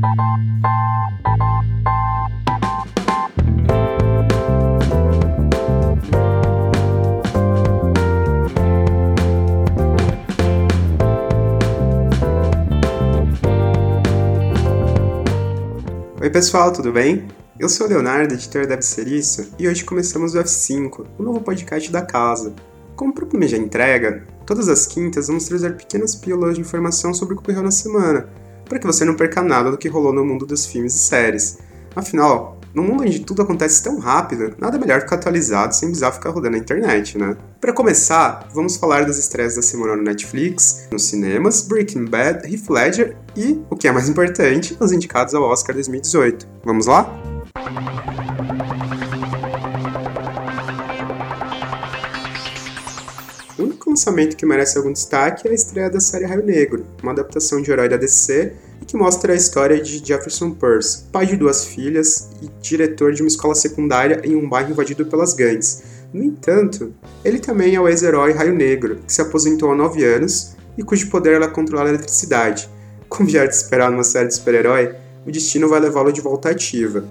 Oi pessoal, tudo bem? Eu sou o Leonardo, editor Ser Isso, e hoje começamos o F5, o novo podcast da casa. Como próprio mês de entrega, todas as quintas vamos trazer pequenas pílulas de informação sobre o que ocorreu na semana, para que você não perca nada do que rolou no mundo dos filmes e séries. Afinal, no mundo onde tudo acontece tão rápido, nada melhor ficar atualizado sem precisar ficar rodando na internet, né? Para começar, vamos falar das estreias da semana no Netflix, nos cinemas, Breaking Bad, Heath Ledger e, o que é mais importante, os indicados ao Oscar 2018. Vamos lá? Lançamento que merece algum destaque é a estreia da série Raio Negro, uma adaptação de herói da DC que mostra a história de Jefferson Pierce, pai de duas filhas e diretor de uma escola secundária em um bairro invadido pelas gangues. No entanto, ele também é o ex-herói Raio Negro, que se aposentou há 9 anos e cujo poder era controlar a eletricidade. Como já era de esperar numa série de super-herói, o destino vai levá-lo de volta ativa.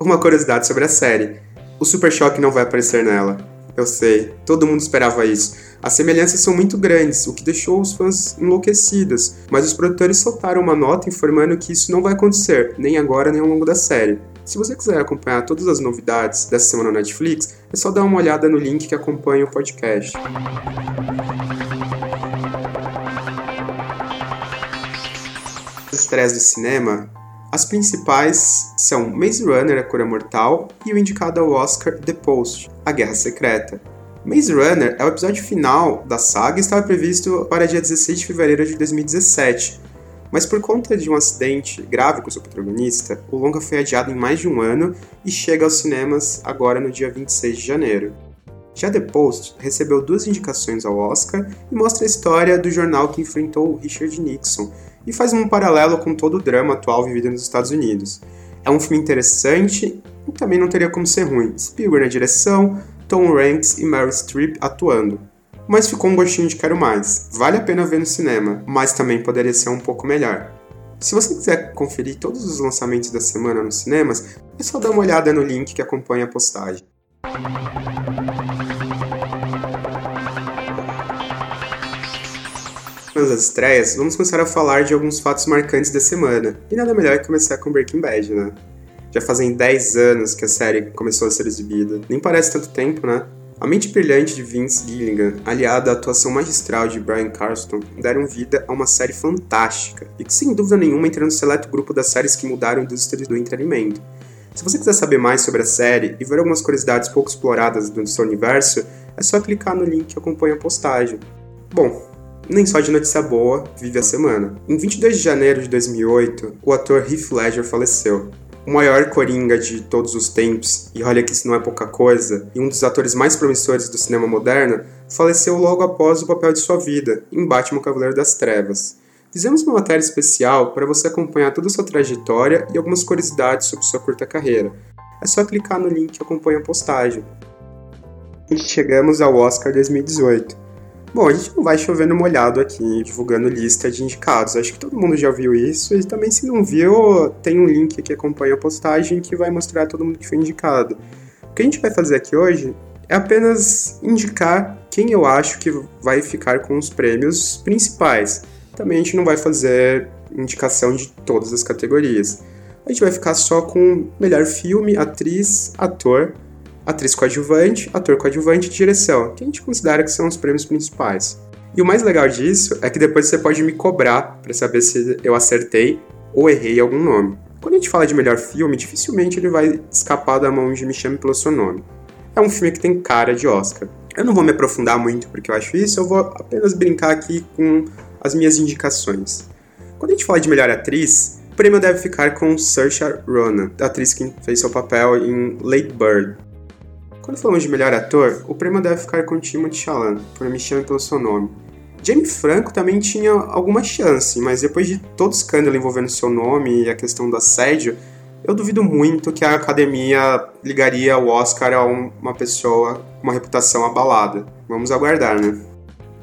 Uma curiosidade sobre a série: o Super Choque não vai aparecer nela. Eu sei, todo mundo esperava isso. As semelhanças são muito grandes, o que deixou os fãs enlouquecidos, mas os produtores soltaram uma nota informando que isso não vai acontecer, nem agora nem ao longo da série. Se você quiser acompanhar todas as novidades dessa semana na Netflix, é só dar uma olhada no link que acompanha o podcast. As estreias do cinema, as principais são Maze Runner, A Cura Mortal, e o indicado ao Oscar The Post, A Guerra Secreta. Maze Runner é o episódio final da saga e estava previsto para dia 16 de fevereiro de 2017, mas por conta de um acidente grave com seu protagonista, o longa foi adiado em mais de um ano e chega aos cinemas agora no dia 26 de janeiro. Já The Post recebeu duas indicações ao Oscar e mostra a história do jornal que enfrentou Richard Nixon e faz um paralelo com todo o drama atual vivido nos Estados Unidos. É um filme interessante e também não teria como ser ruim. Spielberg na direção, Tom Hanks e Meryl Streep atuando. Mas ficou um gostinho de quero mais. Vale a pena ver no cinema, mas também poderia ser um pouco melhor. Se você quiser conferir todos os lançamentos da semana nos cinemas, é só dar uma olhada no link que acompanha a postagem. Nas estreias, vamos começar a falar de alguns fatos marcantes da semana. E nada melhor que começar com Breaking Bad, né? Já fazem 10 anos que a série começou a ser exibida. Nem parece tanto tempo, né? A mente brilhante de Vince Gilligan, aliada à atuação magistral de Brian Carston, deram vida a uma série fantástica e que, sem dúvida nenhuma, entra no seleto grupo das séries que mudaram a indústria do entretenimento. Se você quiser saber mais sobre a série e ver algumas curiosidades pouco exploradas do seu universo, é só clicar no link que acompanha a postagem. Bom, nem só de notícia boa vive a semana. Em 22 de janeiro de 2008, o ator Heath Ledger faleceu o maior coringa de todos os tempos, e olha que isso não é pouca coisa, e um dos atores mais promissores do cinema moderno, faleceu logo após o papel de sua vida, em Batman Cavaleiro das Trevas. Fizemos uma matéria especial para você acompanhar toda a sua trajetória e algumas curiosidades sobre sua curta carreira. É só clicar no link que acompanha a postagem. E chegamos ao Oscar 2018. Bom, a gente não vai chovendo molhado aqui, divulgando lista de indicados. Acho que todo mundo já viu isso. E também, se não viu, tem um link que acompanha a postagem que vai mostrar todo mundo que foi indicado. O que a gente vai fazer aqui hoje é apenas indicar quem eu acho que vai ficar com os prêmios principais. Também a gente não vai fazer indicação de todas as categorias. A gente vai ficar só com melhor filme, atriz, ator atriz coadjuvante, ator coadjuvante e direção, que a gente considera que são os prêmios principais. E o mais legal disso é que depois você pode me cobrar para saber se eu acertei ou errei algum nome. Quando a gente fala de melhor filme, dificilmente ele vai escapar da mão de Me Chame Pelo Seu Nome. É um filme que tem cara de Oscar. Eu não vou me aprofundar muito porque eu acho isso, eu vou apenas brincar aqui com as minhas indicações. Quando a gente fala de melhor atriz, o prêmio deve ficar com Saoirse Ronan, a atriz que fez seu papel em Late Bird, quando falamos de melhor ator, o prêmio deve ficar com Timothée Chalamet, por Me Chame Pelo Seu Nome. Jamie Franco também tinha alguma chance, mas depois de todo o escândalo envolvendo seu nome e a questão do assédio, eu duvido muito que a academia ligaria o Oscar a uma pessoa com uma reputação abalada. Vamos aguardar, né?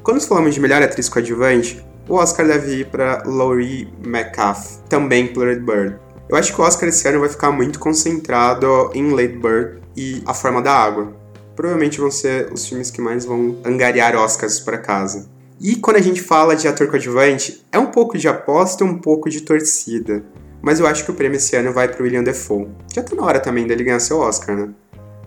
Quando falamos de melhor atriz coadjuvante, o Oscar deve ir para Laurie Metcalf, também por Bird. Eu acho que o Oscar esse ano vai ficar muito concentrado em Lady Bird e A Forma da Água. Provavelmente vão ser os filmes que mais vão angariar Oscars para casa. E quando a gente fala de ator coadjuvante, é um pouco de aposta um pouco de torcida. Mas eu acho que o prêmio esse ano vai para William Defoe. Já tá na hora também dele ganhar seu Oscar, né?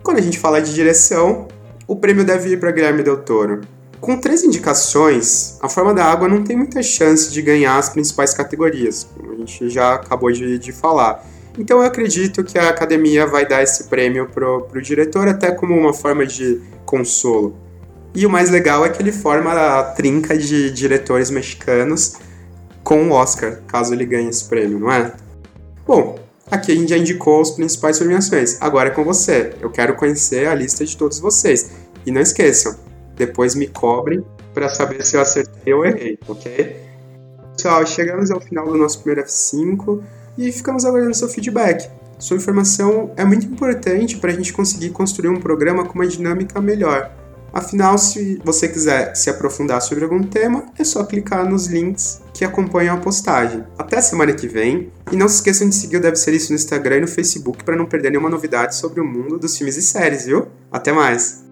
Quando a gente fala de direção, o prêmio deve ir para Guilherme Del Toro. Com três indicações, A Forma da Água não tem muita chance de ganhar as principais categorias, como a gente já acabou de, de falar. Então eu acredito que a academia vai dar esse prêmio pro, pro diretor até como uma forma de consolo. E o mais legal é que ele forma a trinca de diretores mexicanos com o Oscar, caso ele ganhe esse prêmio, não é? Bom, aqui a gente já indicou as principais premiações. Agora é com você. Eu quero conhecer a lista de todos vocês. E não esqueçam, depois me cobrem para saber se eu acertei ou errei, ok? Pessoal, chegamos ao final do nosso primeiro F5 e ficamos aguardando seu feedback. Sua informação é muito importante para a gente conseguir construir um programa com uma dinâmica melhor. Afinal, se você quiser se aprofundar sobre algum tema, é só clicar nos links que acompanham a postagem. Até semana que vem, e não se esqueçam de seguir o Deve Ser Isso no Instagram e no Facebook para não perder nenhuma novidade sobre o mundo dos filmes e séries, viu? Até mais!